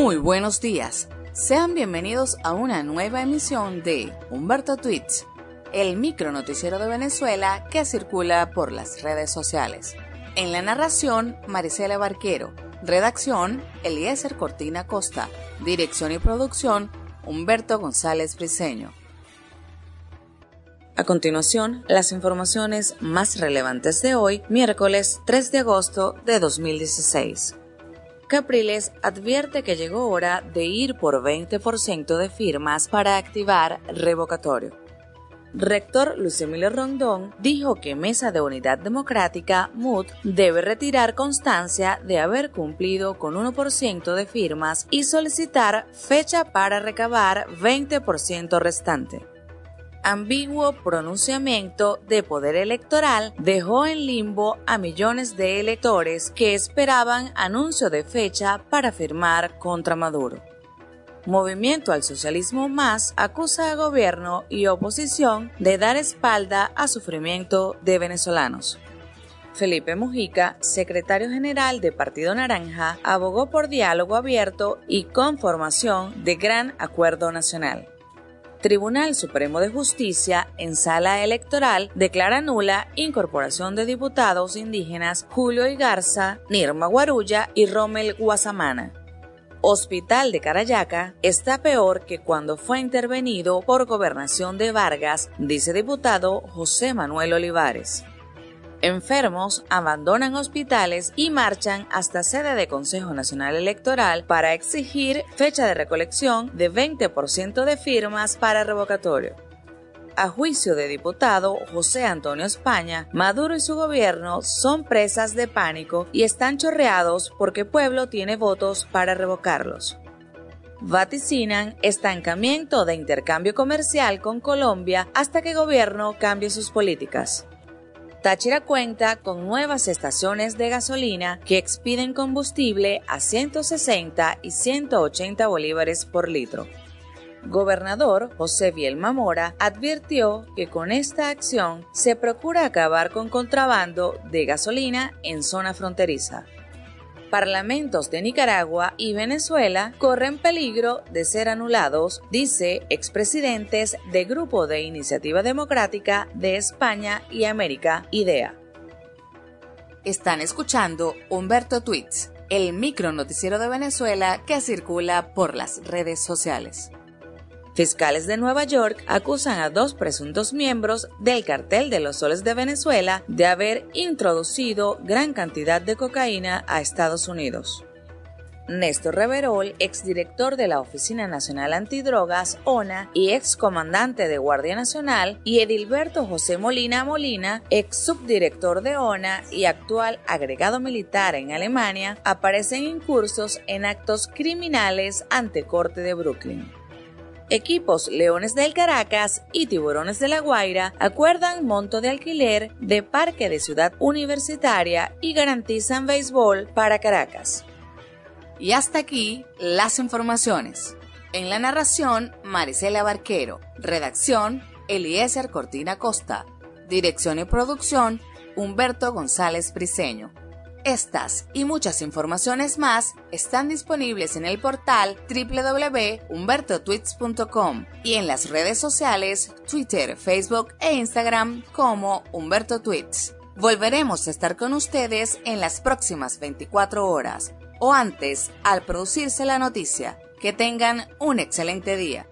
Muy buenos días. Sean bienvenidos a una nueva emisión de Humberto Tweets, el micro noticiero de Venezuela que circula por las redes sociales. En la narración, Marisela Barquero. Redacción, Eliezer Cortina Costa. Dirección y producción, Humberto González Briceño. A continuación, las informaciones más relevantes de hoy, miércoles 3 de agosto de 2016. Capriles advierte que llegó hora de ir por 20% de firmas para activar revocatorio. Rector Luis Emilio Rondón dijo que Mesa de Unidad Democrática, MUD, debe retirar constancia de haber cumplido con 1% de firmas y solicitar fecha para recabar 20% restante ambiguo pronunciamiento de poder electoral dejó en limbo a millones de electores que esperaban anuncio de fecha para firmar contra Maduro. Movimiento al Socialismo Más acusa a gobierno y oposición de dar espalda a sufrimiento de venezolanos. Felipe Mujica, secretario general de Partido Naranja, abogó por diálogo abierto y conformación de gran acuerdo nacional. Tribunal Supremo de Justicia en sala electoral declara nula incorporación de diputados indígenas Julio Igarza, Nirma Guarulla y Rommel Guasamana. Hospital de Carayaca está peor que cuando fue intervenido por gobernación de Vargas, dice diputado José Manuel Olivares. Enfermos abandonan hospitales y marchan hasta sede de Consejo Nacional Electoral para exigir fecha de recolección de 20% de firmas para revocatorio. A juicio de diputado José Antonio España, Maduro y su gobierno son presas de pánico y están chorreados porque pueblo tiene votos para revocarlos vaticinan estancamiento de intercambio comercial con Colombia hasta que gobierno cambie sus políticas. Táchira cuenta con nuevas estaciones de gasolina que expiden combustible a 160 y 180 bolívares por litro. Gobernador José Vielma Mora advirtió que con esta acción se procura acabar con contrabando de gasolina en zona fronteriza parlamentos de Nicaragua y Venezuela corren peligro de ser anulados, dice expresidentes de Grupo de Iniciativa Democrática de España y América, IDEA. Están escuchando Humberto Tweets, el micro noticiero de Venezuela que circula por las redes sociales. Fiscales de Nueva York acusan a dos presuntos miembros del cartel de los soles de Venezuela de haber introducido gran cantidad de cocaína a Estados Unidos. Néstor Reverol, exdirector de la Oficina Nacional Antidrogas, ONA, y excomandante de Guardia Nacional, y Edilberto José Molina Molina, ex subdirector de ONA y actual agregado militar en Alemania, aparecen incursos en actos criminales ante Corte de Brooklyn. Equipos Leones del Caracas y Tiburones de la Guaira acuerdan monto de alquiler de Parque de Ciudad Universitaria y garantizan béisbol para Caracas. Y hasta aquí las informaciones. En la narración, Marisela Barquero. Redacción, Eliezer Cortina Costa. Dirección y producción, Humberto González Briceño. Estas y muchas informaciones más están disponibles en el portal www.humbertotweets.com y en las redes sociales Twitter, Facebook e Instagram como Humberto Tweets. Volveremos a estar con ustedes en las próximas 24 horas o antes al producirse la noticia. Que tengan un excelente día.